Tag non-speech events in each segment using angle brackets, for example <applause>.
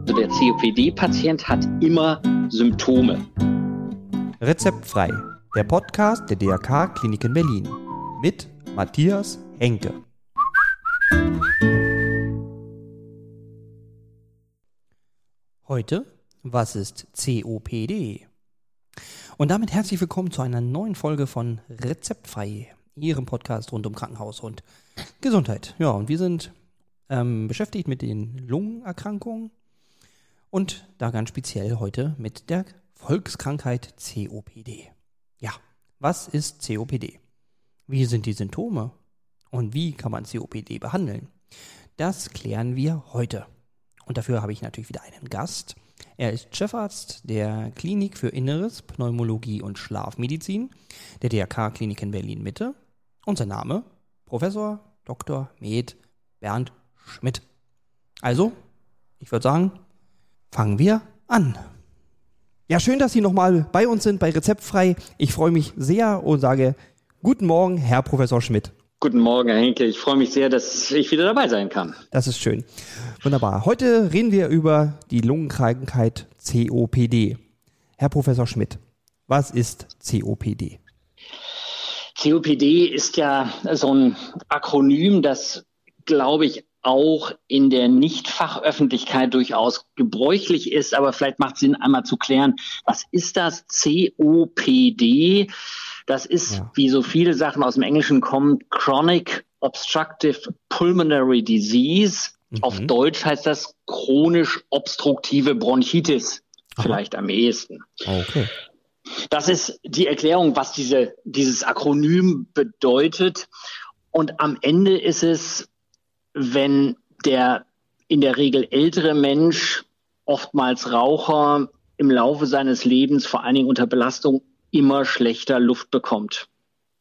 Also der COPD-Patient hat immer Symptome. Rezeptfrei, der Podcast der DRK Klinik in Berlin mit Matthias Henke. Heute, was ist COPD? Und damit herzlich willkommen zu einer neuen Folge von Rezeptfrei, Ihrem Podcast rund um Krankenhaus und Gesundheit. Ja, und wir sind ähm, beschäftigt mit den Lungenerkrankungen und da ganz speziell heute mit der Volkskrankheit COPD. Ja, was ist COPD? Wie sind die Symptome? Und wie kann man COPD behandeln? Das klären wir heute. Und dafür habe ich natürlich wieder einen Gast. Er ist Chefarzt der Klinik für Inneres, Pneumologie und Schlafmedizin der DRK Klinik in Berlin Mitte. Und sein Name? Professor Dr. Med Bernd Schmidt. Also, ich würde sagen, fangen wir an. Ja, schön, dass Sie nochmal bei uns sind bei Rezeptfrei. Ich freue mich sehr und sage guten Morgen, Herr Professor Schmidt. Guten Morgen, Herr Henke. Ich freue mich sehr, dass ich wieder dabei sein kann. Das ist schön. Wunderbar. Heute reden wir über die Lungenkrankheit COPD. Herr Professor Schmidt, was ist COPD? COPD ist ja so ein Akronym, das, glaube ich, auch in der Nichtfachöffentlichkeit durchaus gebräuchlich ist, aber vielleicht macht es Sinn, einmal zu klären, was ist das COPD? Das ist, ja. wie so viele Sachen aus dem Englischen kommen, Chronic Obstructive Pulmonary Disease. Mhm. Auf Deutsch heißt das chronisch obstruktive Bronchitis, Aha. vielleicht am ehesten. Okay. Das ist die Erklärung, was diese, dieses Akronym bedeutet. Und am Ende ist es, wenn der in der Regel ältere Mensch, oftmals Raucher, im Laufe seines Lebens, vor allen Dingen unter Belastung, immer schlechter Luft bekommt.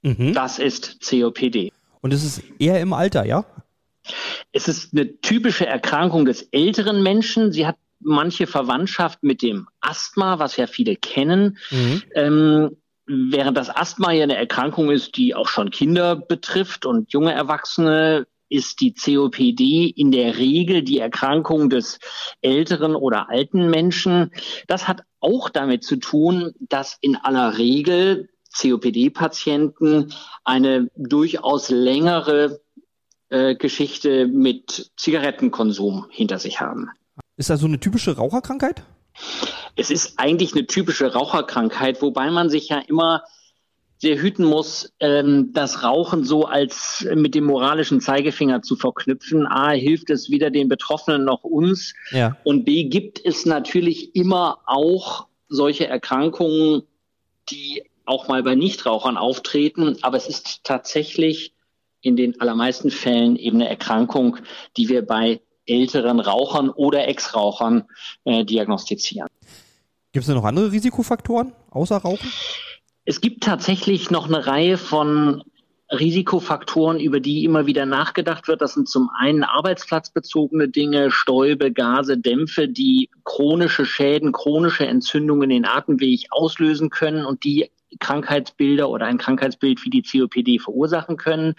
Mhm. Das ist COPD. Und es ist eher im Alter, ja? Es ist eine typische Erkrankung des älteren Menschen. Sie hat manche Verwandtschaft mit dem Asthma, was ja viele kennen. Mhm. Ähm, während das Asthma ja eine Erkrankung ist, die auch schon Kinder betrifft und junge Erwachsene, ist die COPD in der Regel die Erkrankung des älteren oder alten Menschen. Das hat auch damit zu tun, dass in aller Regel COPD-Patienten eine durchaus längere äh, Geschichte mit Zigarettenkonsum hinter sich haben. Ist das so eine typische Raucherkrankheit? Es ist eigentlich eine typische Raucherkrankheit, wobei man sich ja immer sehr hüten muss, ähm, das Rauchen so als mit dem moralischen Zeigefinger zu verknüpfen. A, hilft es weder den Betroffenen noch uns. Ja. Und B, gibt es natürlich immer auch solche Erkrankungen, die auch mal bei Nichtrauchern auftreten. Aber es ist tatsächlich in den allermeisten Fällen eben eine Erkrankung, die wir bei älteren Rauchern oder Ex-Rauchern äh, diagnostizieren. Gibt es denn noch andere Risikofaktoren außer Rauchen? Es gibt tatsächlich noch eine Reihe von Risikofaktoren, über die immer wieder nachgedacht wird. Das sind zum einen arbeitsplatzbezogene Dinge, Stäube, Gase, Dämpfe, die chronische Schäden, chronische Entzündungen in den Atemweg auslösen können und die Krankheitsbilder oder ein Krankheitsbild wie die COPD verursachen können.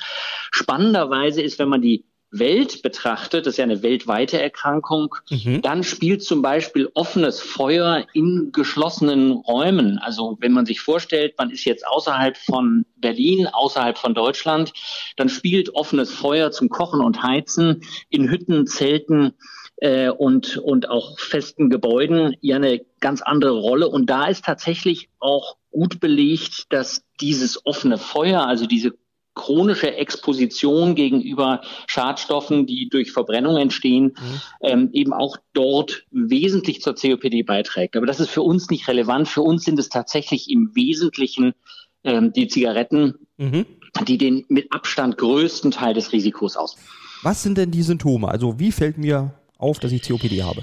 Spannenderweise ist, wenn man die Welt betrachtet, das ist ja eine weltweite Erkrankung, mhm. dann spielt zum Beispiel offenes Feuer in geschlossenen Räumen. Also wenn man sich vorstellt, man ist jetzt außerhalb von Berlin, außerhalb von Deutschland, dann spielt offenes Feuer zum Kochen und Heizen in Hütten, Zelten äh, und, und auch festen Gebäuden ja eine ganz andere Rolle. Und da ist tatsächlich auch gut belegt, dass dieses offene Feuer, also diese chronische Exposition gegenüber Schadstoffen, die durch Verbrennung entstehen, mhm. ähm, eben auch dort wesentlich zur COPD beiträgt. Aber das ist für uns nicht relevant. Für uns sind es tatsächlich im Wesentlichen ähm, die Zigaretten, mhm. die den mit Abstand größten Teil des Risikos ausmachen. Was sind denn die Symptome? Also wie fällt mir auf, dass ich COPD habe?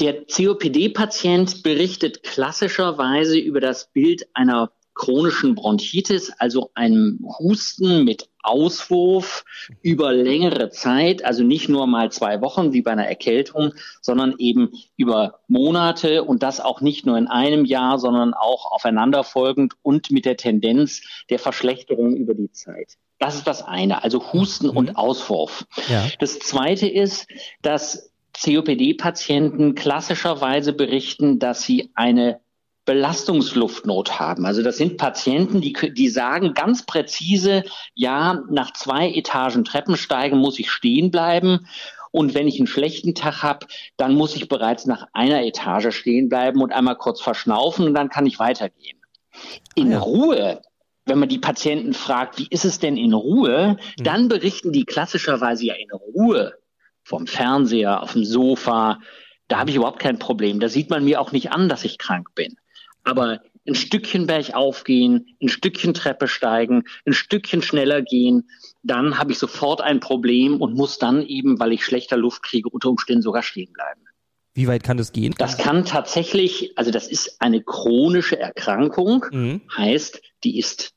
Der COPD-Patient berichtet klassischerweise über das Bild einer chronischen Bronchitis, also einem Husten mit Auswurf über längere Zeit, also nicht nur mal zwei Wochen wie bei einer Erkältung, sondern eben über Monate und das auch nicht nur in einem Jahr, sondern auch aufeinanderfolgend und mit der Tendenz der Verschlechterung über die Zeit. Das ist das eine, also Husten mhm. und Auswurf. Ja. Das zweite ist, dass COPD-Patienten klassischerweise berichten, dass sie eine Belastungsluftnot haben. Also das sind Patienten, die, die sagen ganz präzise, ja, nach zwei Etagen Treppensteigen muss ich stehen bleiben. Und wenn ich einen schlechten Tag habe, dann muss ich bereits nach einer Etage stehen bleiben und einmal kurz verschnaufen und dann kann ich weitergehen. In ah ja. Ruhe wenn man die Patienten fragt, wie ist es denn in Ruhe, mhm. dann berichten die klassischerweise ja in Ruhe vom Fernseher, auf dem Sofa. Da habe ich überhaupt kein Problem. Da sieht man mir auch nicht an, dass ich krank bin. Aber ein Stückchen bergauf gehen, ein Stückchen Treppe steigen, ein Stückchen schneller gehen, dann habe ich sofort ein Problem und muss dann eben, weil ich schlechter Luft kriege, unter Umständen sogar stehen bleiben. Wie weit kann das gehen? Das kann tatsächlich, also das ist eine chronische Erkrankung, mhm. heißt, die ist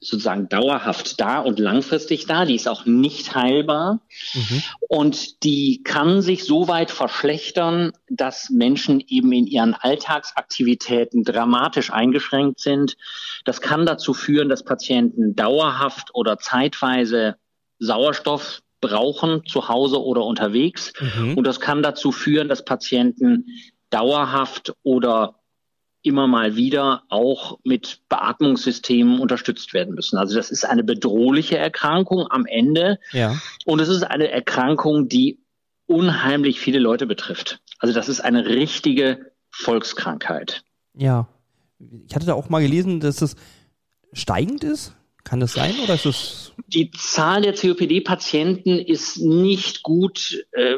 sozusagen dauerhaft da und langfristig da. Die ist auch nicht heilbar. Mhm. Und die kann sich so weit verschlechtern, dass Menschen eben in ihren Alltagsaktivitäten dramatisch eingeschränkt sind. Das kann dazu führen, dass Patienten dauerhaft oder zeitweise Sauerstoff brauchen, zu Hause oder unterwegs. Mhm. Und das kann dazu führen, dass Patienten dauerhaft oder immer mal wieder auch mit Beatmungssystemen unterstützt werden müssen. Also das ist eine bedrohliche Erkrankung am Ende. Ja. Und es ist eine Erkrankung, die unheimlich viele Leute betrifft. Also das ist eine richtige Volkskrankheit. Ja. Ich hatte da auch mal gelesen, dass es steigend ist. Kann das sein oder ist es? Die Zahl der COPD-Patienten ist nicht gut, äh,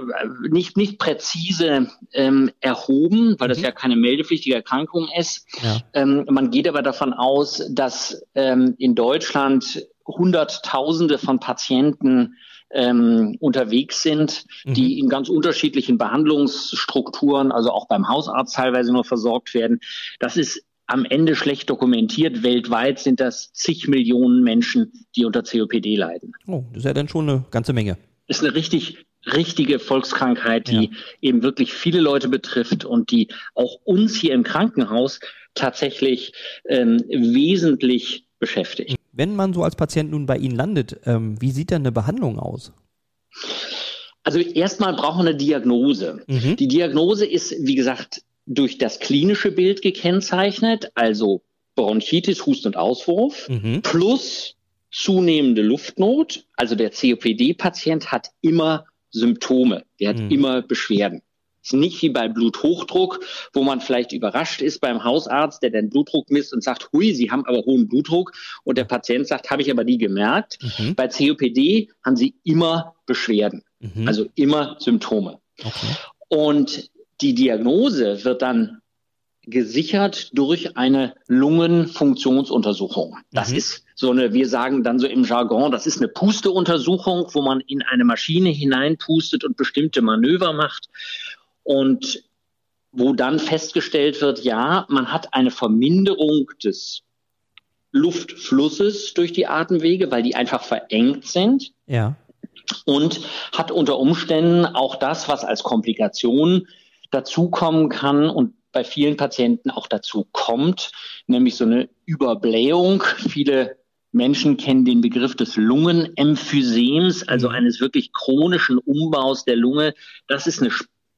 nicht, nicht präzise ähm, erhoben, weil mhm. das ja keine meldepflichtige Erkrankung ist. Ja. Ähm, man geht aber davon aus, dass ähm, in Deutschland Hunderttausende von Patienten ähm, unterwegs sind, mhm. die in ganz unterschiedlichen Behandlungsstrukturen, also auch beim Hausarzt teilweise nur versorgt werden. Das ist am Ende schlecht dokumentiert. Weltweit sind das zig Millionen Menschen, die unter COPD leiden. Oh, das ist ja dann schon eine ganze Menge. Ist eine richtig richtige Volkskrankheit, die ja. eben wirklich viele Leute betrifft und die auch uns hier im Krankenhaus tatsächlich ähm, wesentlich beschäftigt. Wenn man so als Patient nun bei Ihnen landet, ähm, wie sieht denn eine Behandlung aus? Also erstmal brauchen wir eine Diagnose. Mhm. Die Diagnose ist, wie gesagt, durch das klinische Bild gekennzeichnet, also Bronchitis, Husten und Auswurf, mhm. plus zunehmende Luftnot. Also der COPD-Patient hat immer Symptome, der hat mhm. immer Beschwerden. Es ist nicht wie bei Bluthochdruck, wo man vielleicht überrascht ist beim Hausarzt, der den Blutdruck misst und sagt, hui, Sie haben aber hohen Blutdruck. Und der Patient sagt, habe ich aber nie gemerkt. Mhm. Bei COPD haben Sie immer Beschwerden, mhm. also immer Symptome. Okay. Und die Diagnose wird dann gesichert durch eine Lungenfunktionsuntersuchung. Das mhm. ist so eine, wir sagen dann so im Jargon, das ist eine Pusteuntersuchung, wo man in eine Maschine hineinpustet und bestimmte Manöver macht und wo dann festgestellt wird, ja, man hat eine Verminderung des Luftflusses durch die Atemwege, weil die einfach verengt sind. Ja. Und hat unter Umständen auch das, was als Komplikation dazukommen kann und bei vielen Patienten auch dazu kommt, nämlich so eine Überblähung. Viele Menschen kennen den Begriff des Lungenemphysems, also mhm. eines wirklich chronischen Umbaus der Lunge. Das ist eine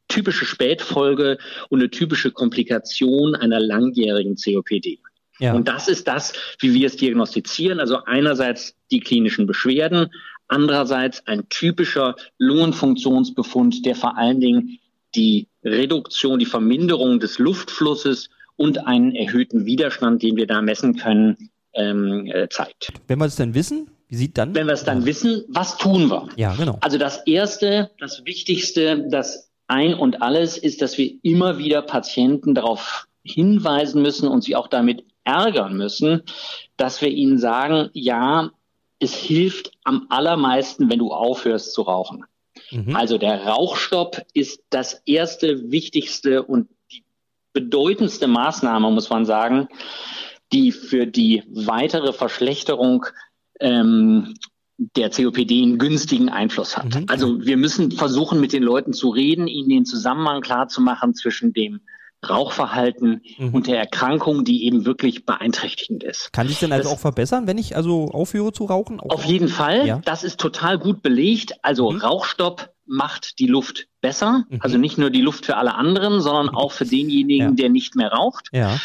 typische Spätfolge und eine typische Komplikation einer langjährigen COPD. Ja. Und das ist das, wie wir es diagnostizieren. Also einerseits die klinischen Beschwerden, andererseits ein typischer Lungenfunktionsbefund, der vor allen Dingen die Reduktion, die Verminderung des Luftflusses und einen erhöhten Widerstand, den wir da messen können, ähm, äh, zeigt. Wenn wir es dann wissen, wie sieht dann? Wenn wir es dann wissen, was tun wir? Ja, genau. Also das Erste, das Wichtigste, das Ein und Alles ist, dass wir immer wieder Patienten darauf hinweisen müssen und sie auch damit ärgern müssen, dass wir ihnen sagen, ja, es hilft am allermeisten, wenn du aufhörst zu rauchen. Mhm. Also der Rauchstopp ist das erste, wichtigste und die bedeutendste Maßnahme, muss man sagen, die für die weitere Verschlechterung ähm, der COPD einen günstigen Einfluss hat. Mhm. Also wir müssen versuchen, mit den Leuten zu reden, ihnen den Zusammenhang klar zu machen zwischen dem Rauchverhalten mhm. und der Erkrankung, die eben wirklich beeinträchtigend ist. Kann ich denn also das, auch verbessern, wenn ich also aufhöre zu rauchen? Auf jeden Fall. Ja. Das ist total gut belegt. Also mhm. Rauchstopp macht die Luft besser. Mhm. Also nicht nur die Luft für alle anderen, sondern mhm. auch für denjenigen, ja. der nicht mehr raucht. Ja.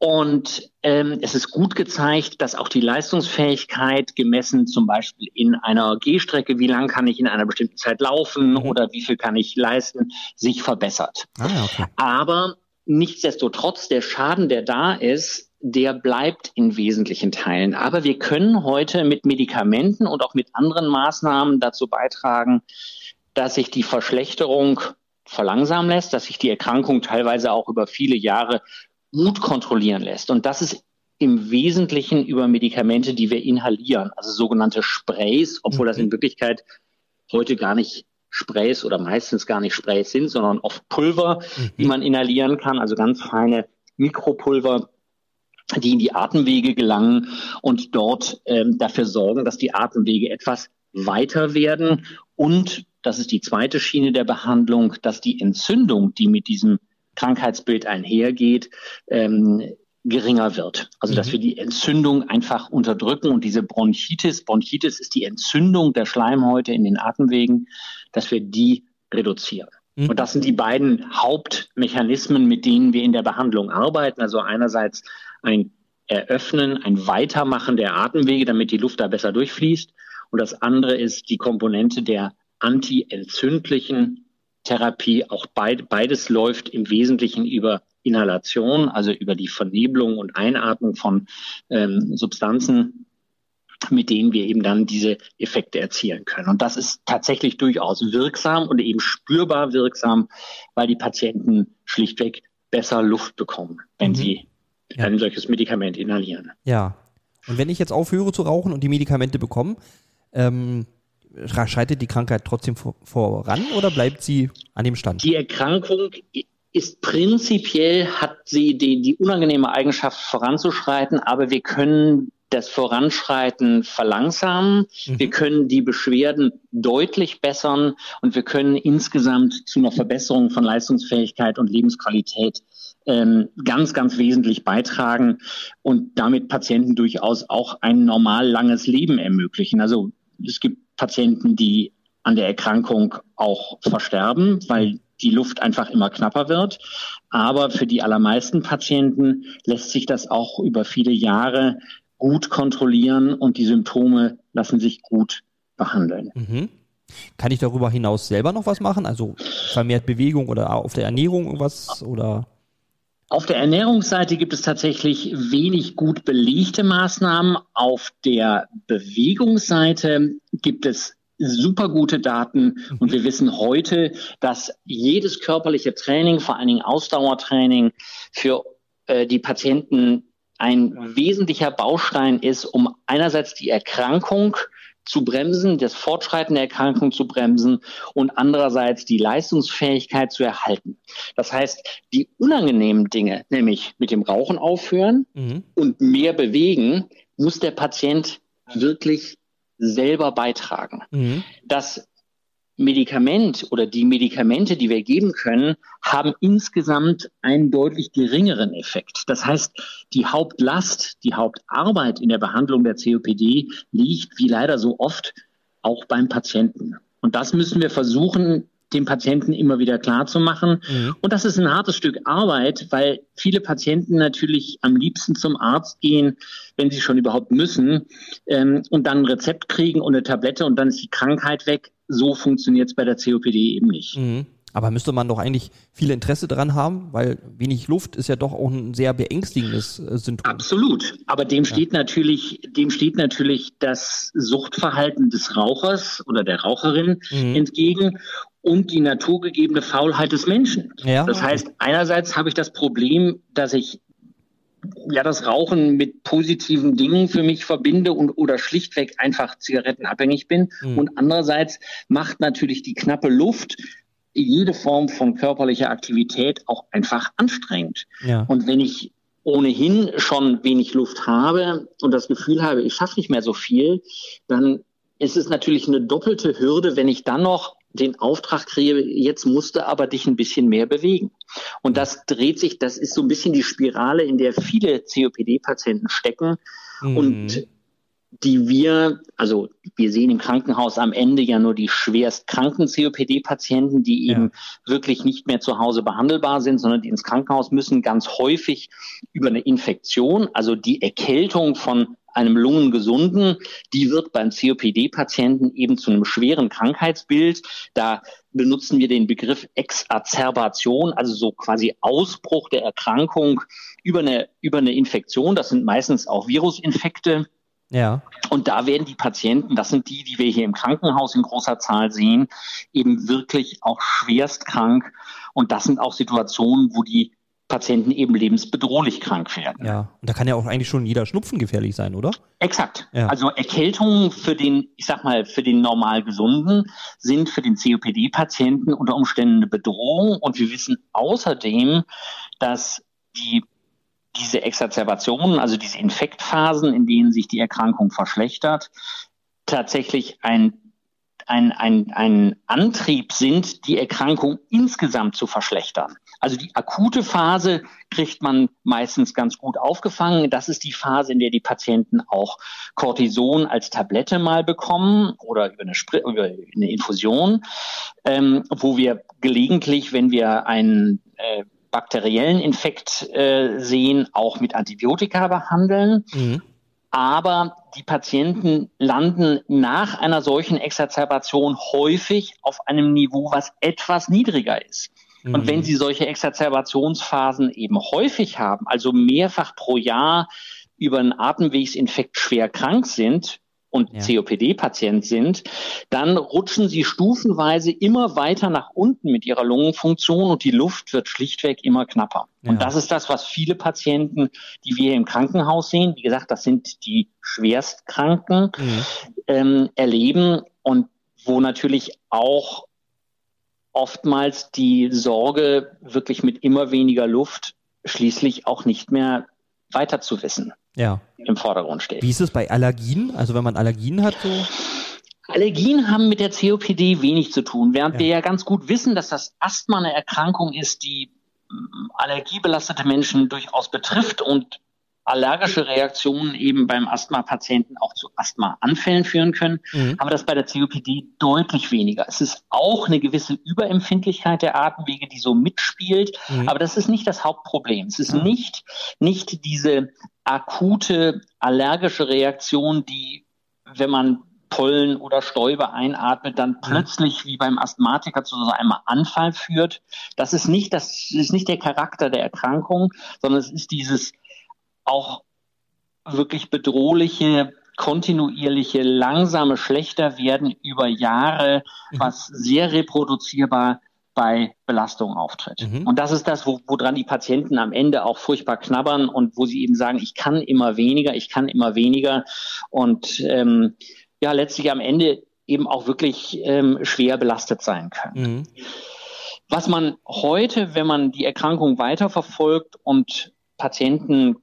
Und ähm, es ist gut gezeigt, dass auch die Leistungsfähigkeit gemessen zum Beispiel in einer Gehstrecke, wie lang kann ich in einer bestimmten Zeit laufen mhm. oder wie viel kann ich leisten, sich verbessert. Ah, okay. Aber nichtsdestotrotz, der Schaden, der da ist, der bleibt in wesentlichen Teilen. Aber wir können heute mit Medikamenten und auch mit anderen Maßnahmen dazu beitragen, dass sich die Verschlechterung verlangsamen lässt, dass sich die Erkrankung teilweise auch über viele Jahre gut kontrollieren lässt. Und das ist im Wesentlichen über Medikamente, die wir inhalieren, also sogenannte Sprays, obwohl das in mhm. Wirklichkeit heute gar nicht Sprays oder meistens gar nicht Sprays sind, sondern oft Pulver, mhm. die man inhalieren kann, also ganz feine Mikropulver, die in die Atemwege gelangen und dort ähm, dafür sorgen, dass die Atemwege etwas weiter werden und das ist die zweite Schiene der Behandlung, dass die Entzündung, die mit diesem Krankheitsbild einhergeht, ähm, geringer wird. Also dass mhm. wir die Entzündung einfach unterdrücken und diese Bronchitis, Bronchitis ist die Entzündung der Schleimhäute in den Atemwegen, dass wir die reduzieren. Mhm. Und das sind die beiden Hauptmechanismen, mit denen wir in der Behandlung arbeiten. Also einerseits ein Eröffnen, ein Weitermachen der Atemwege, damit die Luft da besser durchfließt. Und das andere ist die Komponente der antientzündlichen Therapie. Auch beid, beides läuft im Wesentlichen über Inhalation, also über die Vernebelung und Einatmung von ähm, Substanzen, mit denen wir eben dann diese Effekte erzielen können. Und das ist tatsächlich durchaus wirksam und eben spürbar wirksam, weil die Patienten schlichtweg besser Luft bekommen, wenn mhm. sie ja. ein solches Medikament inhalieren. Ja. Und wenn ich jetzt aufhöre zu rauchen und die Medikamente bekomme, ähm, schreitet die Krankheit trotzdem voran oder bleibt sie an dem Stand? Die Erkrankung ist prinzipiell, hat sie die, die unangenehme Eigenschaft voranzuschreiten, aber wir können das Voranschreiten verlangsamen. Mhm. Wir können die Beschwerden deutlich bessern und wir können insgesamt zu einer Verbesserung von Leistungsfähigkeit und Lebensqualität ähm, ganz, ganz wesentlich beitragen und damit Patienten durchaus auch ein normal langes Leben ermöglichen. Also es gibt Patienten, die an der Erkrankung auch versterben, weil die Luft einfach immer knapper wird. Aber für die allermeisten Patienten lässt sich das auch über viele Jahre gut kontrollieren und die Symptome lassen sich gut behandeln. Mhm. Kann ich darüber hinaus selber noch was machen? Also vermehrt Bewegung oder auf der Ernährung irgendwas oder? Auf der Ernährungsseite gibt es tatsächlich wenig gut belegte Maßnahmen. Auf der Bewegungsseite gibt es super gute Daten und wir wissen heute, dass jedes körperliche Training, vor allen Dingen Ausdauertraining, für äh, die Patienten ein wesentlicher Baustein ist, um einerseits die Erkrankung zu bremsen, das Fortschreiten der Erkrankung zu bremsen und andererseits die Leistungsfähigkeit zu erhalten. Das heißt, die unangenehmen Dinge, nämlich mit dem Rauchen aufhören mhm. und mehr bewegen, muss der Patient wirklich selber beitragen. Mhm. Das Medikament oder die Medikamente, die wir geben können, haben insgesamt einen deutlich geringeren Effekt. Das heißt, die Hauptlast, die Hauptarbeit in der Behandlung der COPD liegt, wie leider so oft, auch beim Patienten. Und das müssen wir versuchen, dem Patienten immer wieder klar zu machen. Mhm. Und das ist ein hartes Stück Arbeit, weil viele Patienten natürlich am liebsten zum Arzt gehen, wenn sie schon überhaupt müssen, ähm, und dann ein Rezept kriegen und eine Tablette und dann ist die Krankheit weg so funktioniert es bei der COPD eben nicht. Mhm. Aber müsste man doch eigentlich viel Interesse daran haben, weil wenig Luft ist ja doch auch ein sehr beängstigendes äh, Symptom. Absolut. Aber dem ja. steht natürlich, dem steht natürlich das Suchtverhalten des Rauchers oder der Raucherin mhm. entgegen und die naturgegebene Faulheit des Menschen. Ja. Das heißt, einerseits habe ich das Problem, dass ich ja das Rauchen mit positiven Dingen für mich verbinde und oder schlichtweg einfach zigarettenabhängig bin. Mhm. Und andererseits macht natürlich die knappe Luft jede Form von körperlicher Aktivität auch einfach anstrengend. Ja. Und wenn ich ohnehin schon wenig Luft habe und das Gefühl habe, ich schaffe nicht mehr so viel, dann ist es natürlich eine doppelte Hürde, wenn ich dann noch den Auftrag kriege, jetzt musst du aber dich ein bisschen mehr bewegen. Und das dreht sich, das ist so ein bisschen die Spirale, in der viele COPD-Patienten stecken. Mhm. Und die wir, also wir sehen im Krankenhaus am Ende ja nur die schwerst kranken COPD-Patienten, die eben ja. wirklich nicht mehr zu Hause behandelbar sind, sondern die ins Krankenhaus müssen ganz häufig über eine Infektion, also die Erkältung von einem Lungengesunden, die wird beim COPD-Patienten eben zu einem schweren Krankheitsbild. Da benutzen wir den Begriff Exazerbation, also so quasi Ausbruch der Erkrankung über eine, über eine Infektion. Das sind meistens auch Virusinfekte ja. Und da werden die Patienten, das sind die, die wir hier im Krankenhaus in großer Zahl sehen, eben wirklich auch schwerst krank. Und das sind auch Situationen, wo die Patienten eben lebensbedrohlich krank werden. Ja, und da kann ja auch eigentlich schon jeder Schnupfen gefährlich sein, oder? Exakt. Ja. Also Erkältungen für den, ich sag mal, für den normal Gesunden sind für den COPD-Patienten unter Umständen eine Bedrohung. Und wir wissen außerdem, dass die diese Exacerbationen, also diese Infektphasen, in denen sich die Erkrankung verschlechtert, tatsächlich ein, ein, ein, ein Antrieb sind, die Erkrankung insgesamt zu verschlechtern. Also die akute Phase kriegt man meistens ganz gut aufgefangen. Das ist die Phase, in der die Patienten auch Cortison als Tablette mal bekommen oder über eine, Spr über eine Infusion, ähm, wo wir gelegentlich, wenn wir einen äh, bakteriellen Infekt äh, sehen, auch mit Antibiotika behandeln. Mhm. Aber die Patienten landen nach einer solchen Exazerbation häufig auf einem Niveau, was etwas niedriger ist. Mhm. Und wenn sie solche Exazerbationsphasen eben häufig haben, also mehrfach pro Jahr über einen Atemwegsinfekt schwer krank sind, und ja. COPD-Patient sind, dann rutschen sie stufenweise immer weiter nach unten mit ihrer Lungenfunktion und die Luft wird schlichtweg immer knapper. Ja. Und das ist das, was viele Patienten, die wir im Krankenhaus sehen, wie gesagt, das sind die Schwerstkranken, mhm. ähm, erleben und wo natürlich auch oftmals die Sorge wirklich mit immer weniger Luft schließlich auch nicht mehr weiter zu wissen ja. im Vordergrund steht. Wie ist es bei Allergien? Also wenn man Allergien hat, so? Allergien haben mit der COPD wenig zu tun, während ja. wir ja ganz gut wissen, dass das Asthma eine Erkrankung ist, die mm, allergiebelastete Menschen durchaus betrifft und allergische Reaktionen eben beim Asthma-Patienten auch zu Asthma-Anfällen führen können, mhm. aber das bei der COPD deutlich weniger. Es ist auch eine gewisse Überempfindlichkeit der Atemwege, die so mitspielt, mhm. aber das ist nicht das Hauptproblem. Es ist mhm. nicht, nicht diese akute allergische Reaktion, die, wenn man Pollen oder Stäube einatmet, dann plötzlich wie beim Asthmatiker zu so einem Anfall führt. Das ist nicht, das ist nicht der Charakter der Erkrankung, sondern es ist dieses auch wirklich bedrohliche, kontinuierliche, langsame Schlechter-Werden über Jahre, mhm. was sehr reproduzierbar bei Belastung auftritt. Mhm. Und das ist das, wo, woran die Patienten am Ende auch furchtbar knabbern und wo sie eben sagen, ich kann immer weniger, ich kann immer weniger und ähm, ja, letztlich am Ende eben auch wirklich ähm, schwer belastet sein können. Mhm. Was man heute, wenn man die Erkrankung weiterverfolgt und Patienten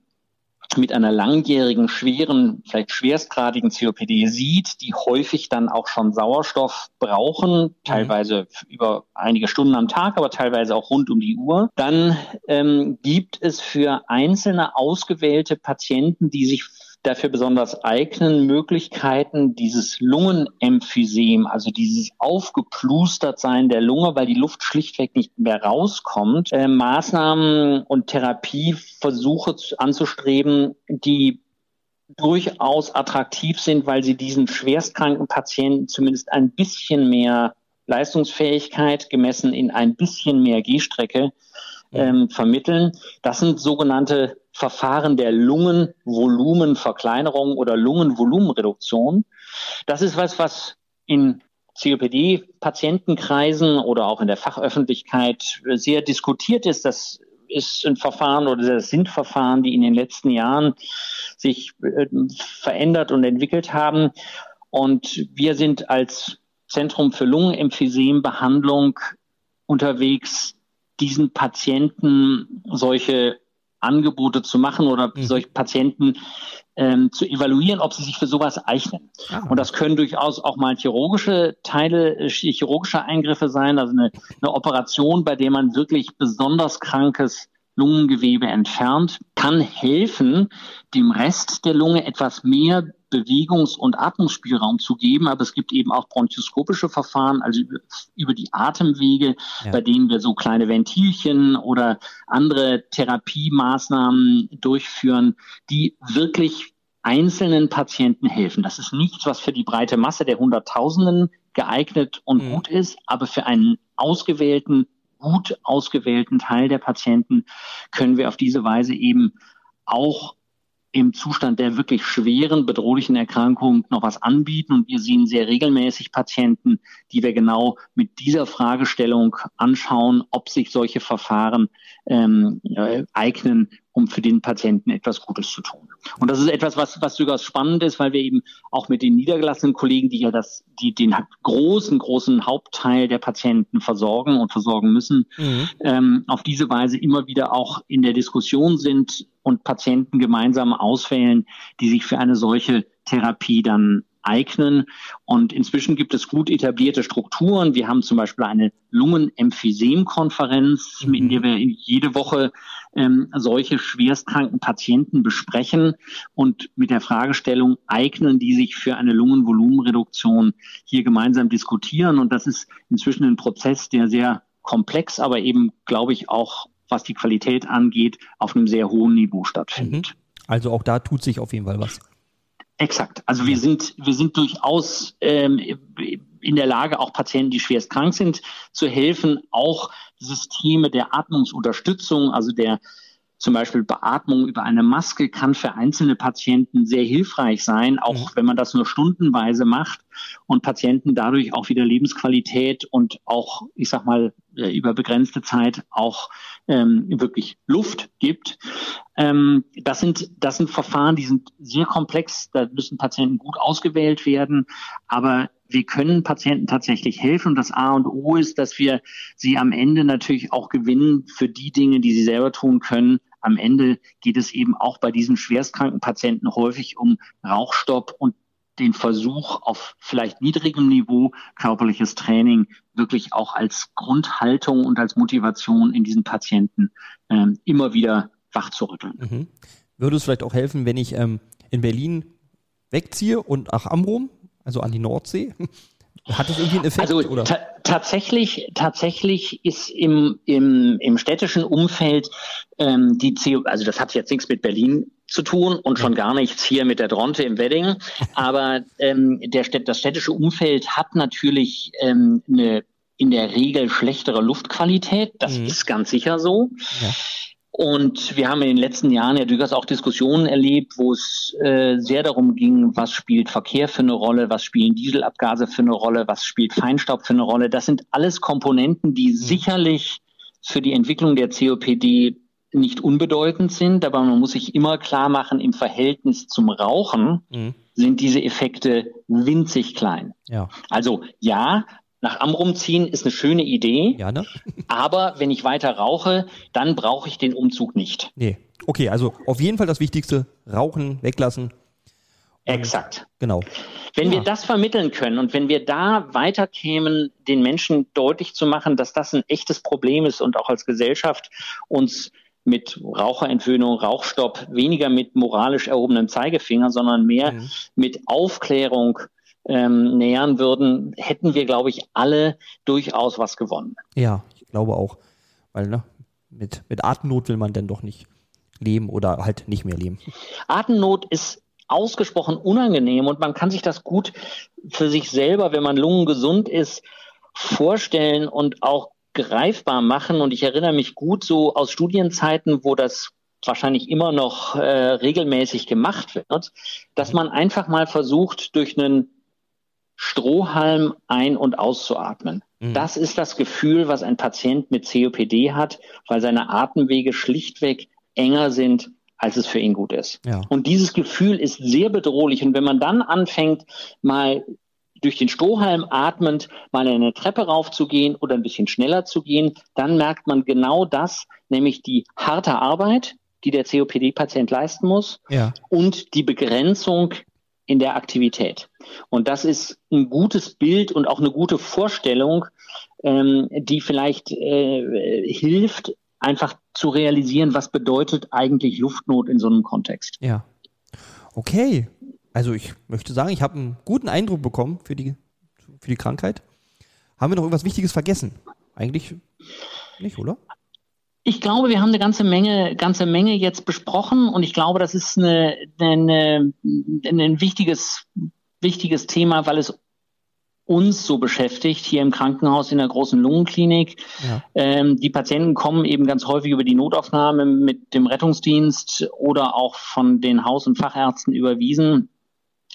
mit einer langjährigen, schweren, vielleicht schwerstgradigen COPD sieht, die häufig dann auch schon Sauerstoff brauchen, teilweise mhm. über einige Stunden am Tag, aber teilweise auch rund um die Uhr, dann ähm, gibt es für einzelne ausgewählte Patienten, die sich dafür besonders eignen Möglichkeiten, dieses Lungenemphysem, also dieses Aufgeplustertsein der Lunge, weil die Luft schlichtweg nicht mehr rauskommt, äh, Maßnahmen und Therapieversuche anzustreben, die durchaus attraktiv sind, weil sie diesen schwerstkranken Patienten zumindest ein bisschen mehr Leistungsfähigkeit gemessen in ein bisschen mehr Gehstrecke ähm, vermitteln. Das sind sogenannte Verfahren der Lungenvolumenverkleinerung oder Lungenvolumenreduktion. Das ist was, was in COPD-Patientenkreisen oder auch in der Fachöffentlichkeit sehr diskutiert ist. Das ist ein Verfahren oder das sind Verfahren, die in den letzten Jahren sich äh, verändert und entwickelt haben. Und wir sind als Zentrum für Lungenemphysem-Behandlung unterwegs, diesen Patienten solche Angebote zu machen oder mhm. solche Patienten ähm, zu evaluieren, ob sie sich für sowas eignen. Ah. Und das können durchaus auch mal chirurgische Teile, äh, chirurgische Eingriffe sein, also eine, eine Operation, bei der man wirklich besonders krankes Lungengewebe entfernt, kann helfen, dem Rest der Lunge etwas mehr Bewegungs- und Atmungsspielraum zu geben. Aber es gibt eben auch bronchoskopische Verfahren, also über die Atemwege, ja. bei denen wir so kleine Ventilchen oder andere Therapiemaßnahmen durchführen, die wirklich einzelnen Patienten helfen. Das ist nichts, was für die breite Masse der Hunderttausenden geeignet und mhm. gut ist, aber für einen ausgewählten gut ausgewählten Teil der Patienten können wir auf diese Weise eben auch im Zustand der wirklich schweren, bedrohlichen Erkrankung noch was anbieten. Und wir sehen sehr regelmäßig Patienten, die wir genau mit dieser Fragestellung anschauen, ob sich solche Verfahren ähm, äh, eignen, um für den Patienten etwas Gutes zu tun. Und das ist etwas, was, was durchaus spannend ist, weil wir eben auch mit den niedergelassenen Kollegen, die ja das, die den großen, großen Hauptteil der Patienten versorgen und versorgen müssen, mhm. ähm, auf diese Weise immer wieder auch in der Diskussion sind und Patienten gemeinsam auswählen, die sich für eine solche Therapie dann eignen. Und inzwischen gibt es gut etablierte Strukturen. Wir haben zum Beispiel eine Lungenemphysem-Konferenz, mhm. in der wir jede Woche ähm, solche schwerstkranken Patienten besprechen und mit der Fragestellung eignen die sich für eine Lungenvolumenreduktion hier gemeinsam diskutieren. Und das ist inzwischen ein Prozess, der sehr komplex, aber eben, glaube ich, auch was die Qualität angeht, auf einem sehr hohen Niveau stattfindet. Mhm. Also auch da tut sich auf jeden Fall was. Exakt. Also wir sind, wir sind durchaus ähm, in der Lage, auch Patienten, die schwerst krank sind, zu helfen, auch Systeme der Atmungsunterstützung, also der zum Beispiel Beatmung über eine Maske kann für einzelne Patienten sehr hilfreich sein, auch mhm. wenn man das nur stundenweise macht und Patienten dadurch auch wieder Lebensqualität und auch, ich sag mal, äh, über begrenzte Zeit auch ähm, wirklich Luft gibt. Ähm, das sind das sind Verfahren, die sind sehr komplex. Da müssen Patienten gut ausgewählt werden, aber wir können Patienten tatsächlich helfen. Und das A und O ist, dass wir sie am Ende natürlich auch gewinnen für die Dinge, die sie selber tun können. Am Ende geht es eben auch bei diesen schwerstkranken Patienten häufig um Rauchstopp und den Versuch auf vielleicht niedrigem Niveau körperliches Training wirklich auch als Grundhaltung und als Motivation in diesen Patienten ähm, immer wieder wach zu rütteln. Mhm. Würde es vielleicht auch helfen, wenn ich ähm, in Berlin wegziehe und nach Amrum, also an die Nordsee? <laughs> Hat das irgendwie einen Effekt? Also oder? tatsächlich, tatsächlich ist im, im, im städtischen Umfeld ähm, die CO, also das hat jetzt nichts mit Berlin zu tun und schon gar nichts hier mit der Dronte im Wedding. <laughs> Aber ähm, der, das städtische Umfeld hat natürlich ähm, eine in der Regel schlechtere Luftqualität. Das mhm. ist ganz sicher so. Ja. Und wir haben in den letzten Jahren ja durchaus auch Diskussionen erlebt, wo es äh, sehr darum ging, was spielt Verkehr für eine Rolle, was spielen Dieselabgase für eine Rolle, was spielt Feinstaub für eine Rolle. Das sind alles Komponenten, die mhm. sicherlich für die Entwicklung der COPD nicht unbedeutend sind, aber man muss sich immer klar machen, im Verhältnis zum Rauchen mhm. sind diese Effekte winzig klein. Ja. Also ja, nach Amrum ziehen ist eine schöne Idee. Ja, ne? aber wenn ich weiter rauche, dann brauche ich den Umzug nicht. Nee. Okay, also auf jeden Fall das Wichtigste, rauchen, weglassen. Exakt. Genau. Wenn ja. wir das vermitteln können und wenn wir da weiterkämen, den Menschen deutlich zu machen, dass das ein echtes Problem ist und auch als Gesellschaft uns mit Raucherentwöhnung, Rauchstopp, weniger mit moralisch erhobenem Zeigefinger, sondern mehr mhm. mit Aufklärung, ähm, nähern würden, hätten wir, glaube ich, alle durchaus was gewonnen. Ja, ich glaube auch. Weil ne, mit, mit Atemnot will man denn doch nicht leben oder halt nicht mehr leben. Atemnot ist ausgesprochen unangenehm und man kann sich das gut für sich selber, wenn man lungengesund ist, vorstellen und auch greifbar machen. Und ich erinnere mich gut so aus Studienzeiten, wo das wahrscheinlich immer noch äh, regelmäßig gemacht wird, dass man einfach mal versucht, durch einen Strohhalm ein- und auszuatmen. Mhm. Das ist das Gefühl, was ein Patient mit COPD hat, weil seine Atemwege schlichtweg enger sind, als es für ihn gut ist. Ja. Und dieses Gefühl ist sehr bedrohlich. Und wenn man dann anfängt, mal durch den Strohhalm atmend mal eine Treppe raufzugehen oder ein bisschen schneller zu gehen, dann merkt man genau das, nämlich die harte Arbeit, die der COPD-Patient leisten muss Ja. und die Begrenzung in der Aktivität. Und das ist ein gutes Bild und auch eine gute Vorstellung, ähm, die vielleicht äh, hilft, einfach zu realisieren, was bedeutet eigentlich Luftnot in so einem Kontext. Ja. Okay. Also ich möchte sagen, ich habe einen guten Eindruck bekommen für die, für die Krankheit. Haben wir noch irgendwas Wichtiges vergessen? Eigentlich nicht, oder? Ich glaube, wir haben eine ganze Menge, ganze Menge jetzt besprochen und ich glaube, das ist eine, eine, ein wichtiges, wichtiges Thema, weil es uns so beschäftigt hier im Krankenhaus in der großen Lungenklinik. Ja. Ähm, die Patienten kommen eben ganz häufig über die Notaufnahme mit dem Rettungsdienst oder auch von den Haus- und Fachärzten überwiesen.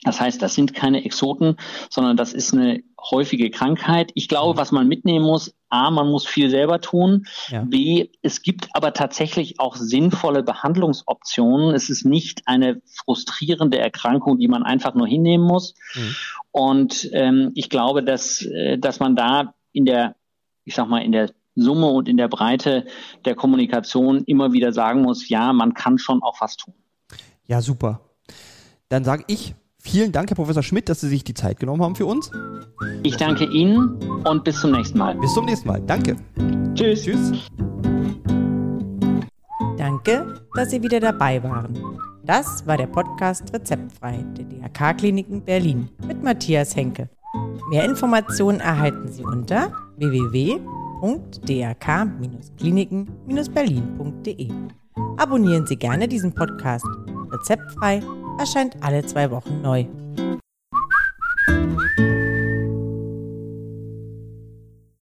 Das heißt, das sind keine Exoten, sondern das ist eine häufige Krankheit. Ich glaube, was man mitnehmen muss, A, man muss viel selber tun. Ja. B, es gibt aber tatsächlich auch sinnvolle Behandlungsoptionen. Es ist nicht eine frustrierende Erkrankung, die man einfach nur hinnehmen muss. Mhm. Und ähm, ich glaube, dass, äh, dass man da in der, ich sag mal, in der Summe und in der Breite der Kommunikation immer wieder sagen muss, ja, man kann schon auch was tun. Ja, super. Dann sage ich vielen Dank, Herr Professor Schmidt, dass Sie sich die Zeit genommen haben für uns. Ich danke Ihnen und bis zum nächsten Mal. Bis zum nächsten Mal. Danke. Tschüss. Tschüss. Danke, dass Sie wieder dabei waren. Das war der Podcast Rezeptfrei der DRK-Kliniken Berlin mit Matthias Henke. Mehr Informationen erhalten Sie unter www.drk-kliniken-berlin.de. Abonnieren Sie gerne diesen Podcast. Rezeptfrei erscheint alle zwei Wochen neu.